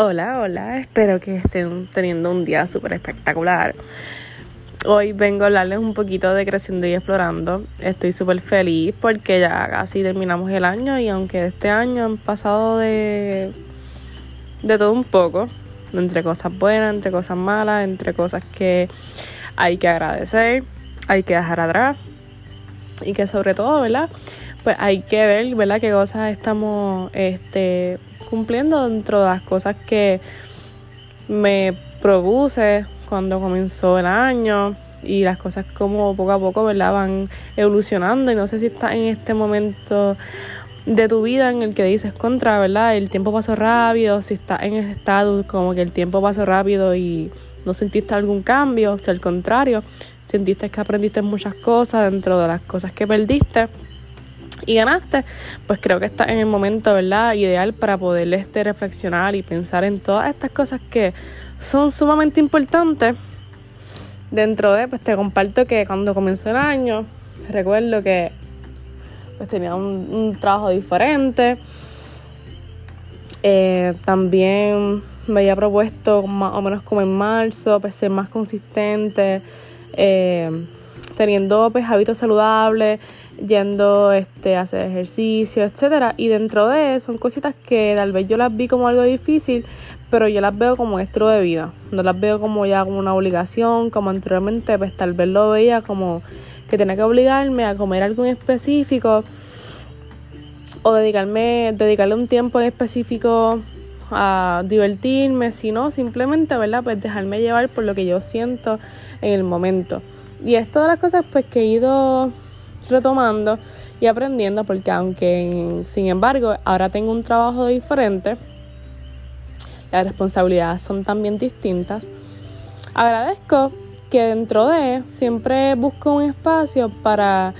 Hola, hola, espero que estén teniendo un día súper espectacular. Hoy vengo a hablarles un poquito de Creciendo y Explorando. Estoy súper feliz porque ya casi terminamos el año y aunque este año han pasado de, de todo un poco, entre cosas buenas, entre cosas malas, entre cosas que hay que agradecer, hay que dejar atrás y que sobre todo, ¿verdad? Pues hay que ver, ¿verdad? Qué cosas estamos este, cumpliendo dentro de las cosas que me produce cuando comenzó el año y las cosas como poco a poco, ¿verdad? Van evolucionando y no sé si estás en este momento de tu vida en el que dices contra, ¿verdad? El tiempo pasó rápido, si estás en ese estado como que el tiempo pasó rápido y no sentiste algún cambio, o sea, al contrario, sentiste que aprendiste muchas cosas dentro de las cosas que perdiste y ganaste, pues creo que estás en el momento, ¿verdad? Ideal para poder este, reflexionar y pensar en todas estas cosas que son sumamente importantes. Dentro de, pues te comparto que cuando comenzó el año, recuerdo que pues tenía un, trabajo diferente. Eh, también me había propuesto más o menos como en marzo, pues ser más consistente, eh, teniendo pues hábitos saludables, yendo este, a hacer ejercicio, etcétera. Y dentro de son cositas que tal vez yo las vi como algo difícil, pero yo las veo como estilo de vida. No las veo como ya como una obligación, como anteriormente, pues tal vez lo veía como que tenía que obligarme a comer algo en específico o dedicarme, dedicarle un tiempo en específico a divertirme, sino simplemente, ¿verdad? Pues dejarme llevar por lo que yo siento en el momento. Y es todas las cosas pues que he ido retomando y aprendiendo porque aunque sin embargo ahora tengo un trabajo diferente, las responsabilidades son también distintas, agradezco que dentro de siempre busco un espacio para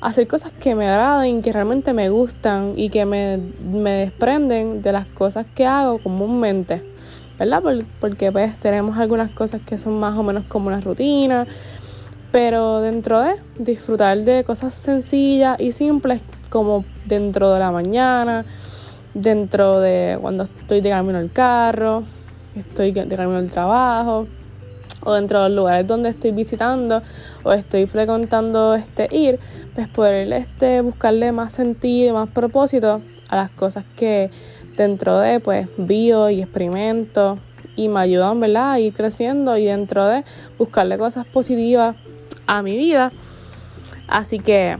hacer cosas que me agraden, que realmente me gustan y que me, me desprenden de las cosas que hago comúnmente, ¿verdad? Porque pues tenemos algunas cosas que son más o menos como una rutina, pero dentro de disfrutar de cosas sencillas y simples como dentro de la mañana, dentro de cuando estoy de camino al carro, estoy de camino al trabajo o dentro de los lugares donde estoy visitando o estoy frecuentando este ir, pues poder este buscarle más sentido más propósito a las cosas que dentro de pues vivo y experimento y me ayudan, ¿verdad? a ir creciendo y dentro de buscarle cosas positivas a mi vida. Así que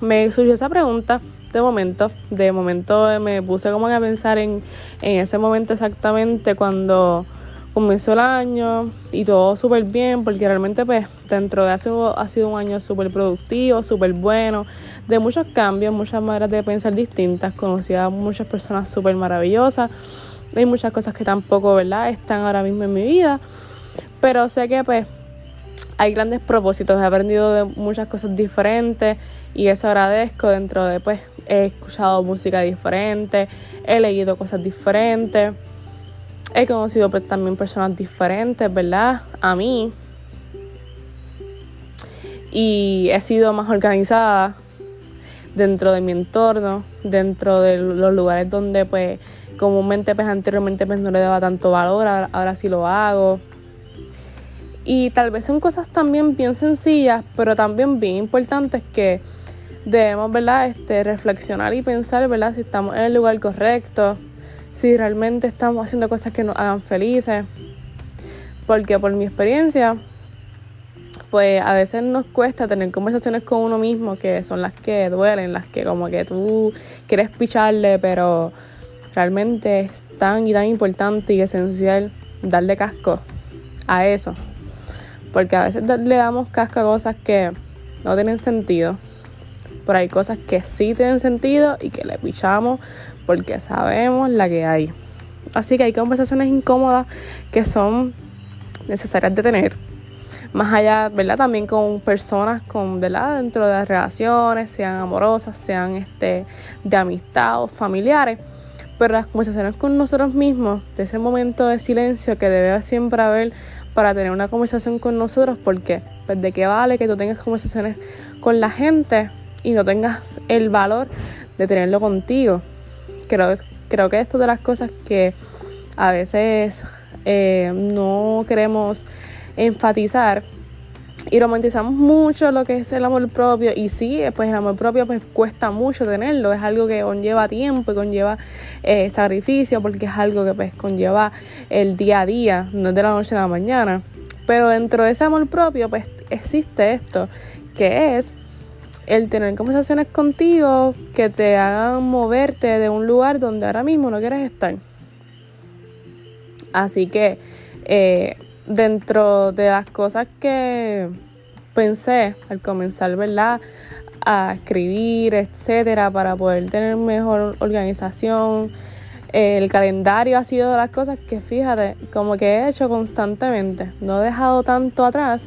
me surgió esa pregunta de momento. De momento me puse como a pensar en, en ese momento exactamente cuando comenzó el año y todo súper bien, porque realmente pues dentro de hace ha sido un año súper productivo, súper bueno, de muchos cambios, muchas maneras de pensar distintas, conocí a muchas personas súper maravillosas, hay muchas cosas que tampoco, ¿verdad?, están ahora mismo en mi vida, pero sé que pues hay grandes propósitos, he aprendido de muchas cosas diferentes y eso agradezco dentro de pues he escuchado música diferente, he leído cosas diferentes, he conocido pues, también personas diferentes, ¿verdad? A mí. Y he sido más organizada dentro de mi entorno, dentro de los lugares donde pues comúnmente pues anteriormente pues no le daba tanto valor, ahora sí lo hago y tal vez son cosas también bien sencillas, pero también bien importantes que debemos, ¿verdad? Este, reflexionar y pensar, ¿verdad? Si estamos en el lugar correcto, si realmente estamos haciendo cosas que nos hagan felices. Porque por mi experiencia, pues a veces nos cuesta tener conversaciones con uno mismo que son las que duelen, las que como que tú quieres picharle, pero realmente es tan y tan importante y esencial darle casco a eso. Porque a veces le damos casco a cosas que no tienen sentido. Pero hay cosas que sí tienen sentido y que le pichamos porque sabemos la que hay. Así que hay conversaciones incómodas que son necesarias de tener. Más allá, ¿verdad? También con personas con, ¿verdad? Dentro de las relaciones, sean amorosas, sean este, de amistad o familiares. Pero las conversaciones con nosotros mismos, de ese momento de silencio que debe siempre haber para tener una conversación con nosotros, porque pues de qué vale que tú tengas conversaciones con la gente y no tengas el valor de tenerlo contigo. Creo, creo que esto de las cosas que a veces eh, no queremos enfatizar y romantizamos mucho lo que es el amor propio y sí, pues el amor propio pues cuesta mucho tenerlo, es algo que conlleva tiempo y conlleva eh, sacrificio porque es algo que pues conlleva el día a día, no es de la noche a la mañana. Pero dentro de ese amor propio pues existe esto, que es el tener conversaciones contigo que te hagan moverte de un lugar donde ahora mismo no quieres estar. Así que eh, dentro de las cosas que pensé al comenzar, ¿verdad? A escribir, etcétera, para poder tener mejor organización. El calendario ha sido de las cosas que, fíjate, como que he hecho constantemente. No he dejado tanto atrás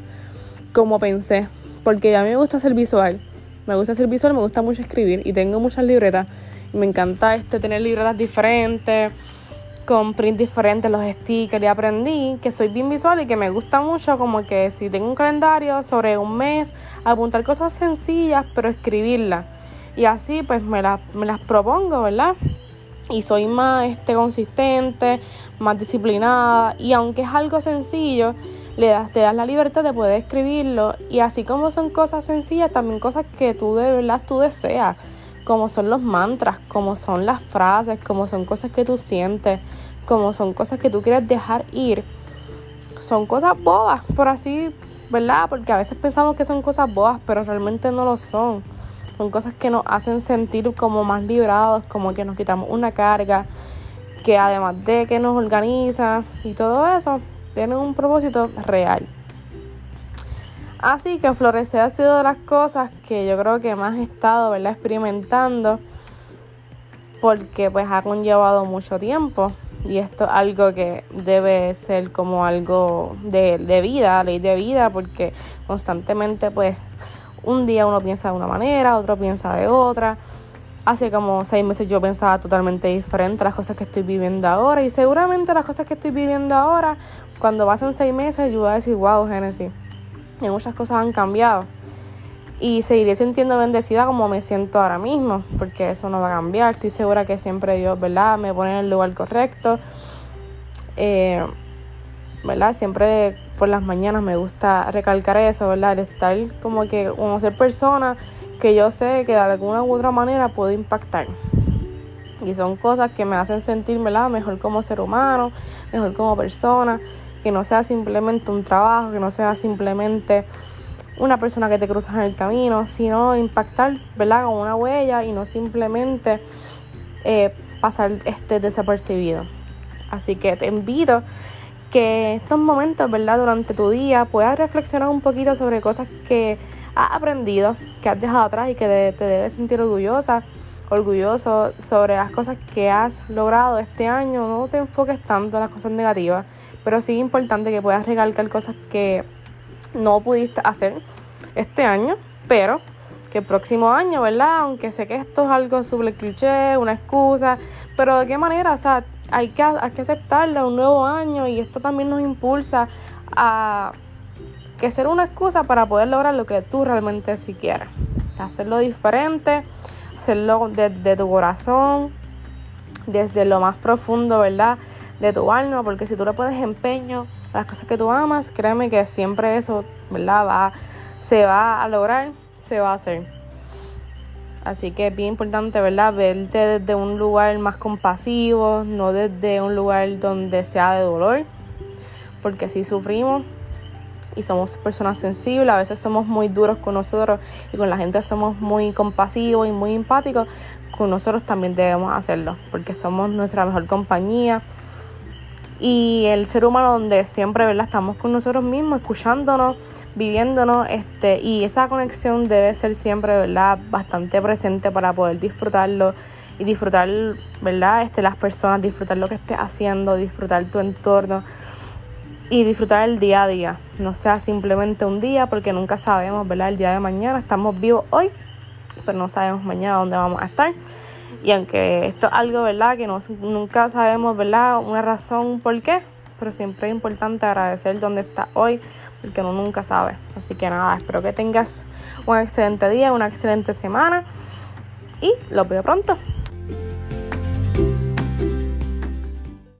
como pensé, porque a mí me gusta ser visual. Me gusta ser visual, me gusta mucho escribir y tengo muchas libretas. Me encanta este, tener libretas diferentes con print diferentes, los stickers y aprendí que soy bien visual y que me gusta mucho como que si tengo un calendario sobre un mes, apuntar cosas sencillas pero escribirlas. Y así pues me, me las propongo, ¿verdad? Y soy más este, consistente, más disciplinada y aunque es algo sencillo, le das, te das la libertad de poder escribirlo y así como son cosas sencillas, también cosas que tú de verdad tú deseas como son los mantras, como son las frases, como son cosas que tú sientes, como son cosas que tú quieres dejar ir. Son cosas bobas, por así, ¿verdad? Porque a veces pensamos que son cosas bobas, pero realmente no lo son. Son cosas que nos hacen sentir como más librados, como que nos quitamos una carga, que además de que nos organiza y todo eso, tienen un propósito real. Así que florecer ha sido de las cosas que yo creo que más he estado ¿verdad? experimentando porque pues ha conllevado mucho tiempo y esto es algo que debe ser como algo de, de vida, ley de vida, porque constantemente pues un día uno piensa de una manera, otro piensa de otra. Hace como seis meses yo pensaba totalmente diferente a las cosas que estoy viviendo ahora y seguramente las cosas que estoy viviendo ahora, cuando pasen seis meses yo voy a decir, wow, Génesis y muchas cosas han cambiado. Y seguiré sintiendo bendecida como me siento ahora mismo, porque eso no va a cambiar. Estoy segura que siempre Dios, ¿verdad?, me pone en el lugar correcto. Eh, ¿verdad? Siempre por las mañanas me gusta recalcar eso, ¿verdad? Estar como que como ser persona que yo sé que de alguna u otra manera puedo impactar. Y son cosas que me hacen sentir, ¿verdad? Mejor como ser humano, mejor como persona que no sea simplemente un trabajo, que no sea simplemente una persona que te cruza en el camino, sino impactar, ¿verdad? Con una huella y no simplemente eh, pasar este desapercibido. Así que te invito que estos momentos, ¿verdad? Durante tu día puedas reflexionar un poquito sobre cosas que has aprendido, que has dejado atrás y que te debes sentir orgullosa, orgulloso sobre las cosas que has logrado este año. No te enfoques tanto en las cosas negativas pero sí es importante que puedas recalcar cosas que no pudiste hacer este año, pero que el próximo año, ¿verdad? Aunque sé que esto es algo súper cliché, una excusa, pero de qué manera, o sea, hay que, hay que aceptarlo, un nuevo año y esto también nos impulsa a que ser una excusa para poder lograr lo que tú realmente sí quieres. Hacerlo diferente, hacerlo desde tu corazón, desde lo más profundo, ¿verdad? De tu alma, porque si tú le pones empeño a las cosas que tú amas, créeme que siempre eso, ¿verdad? Va, se va a lograr, se va a hacer. Así que es bien importante, ¿verdad? Verte desde un lugar más compasivo, no desde un lugar donde sea de dolor, porque si sufrimos y somos personas sensibles, a veces somos muy duros con nosotros y con la gente somos muy compasivos y muy empáticos, con nosotros también debemos hacerlo, porque somos nuestra mejor compañía y el ser humano donde siempre ¿verdad? estamos con nosotros mismos, escuchándonos, viviéndonos, este, y esa conexión debe ser siempre ¿verdad? bastante presente para poder disfrutarlo y disfrutar ¿verdad? Este, las personas, disfrutar lo que estés haciendo, disfrutar tu entorno y disfrutar el día a día. No sea simplemente un día, porque nunca sabemos, ¿verdad? El día de mañana estamos vivos hoy, pero no sabemos mañana dónde vamos a estar. Y aunque esto es algo, ¿verdad? Que no, nunca sabemos, ¿verdad? Una razón por qué, pero siempre es importante agradecer donde está hoy, porque uno nunca sabe. Así que nada, espero que tengas un excelente día, una excelente semana y los veo pronto.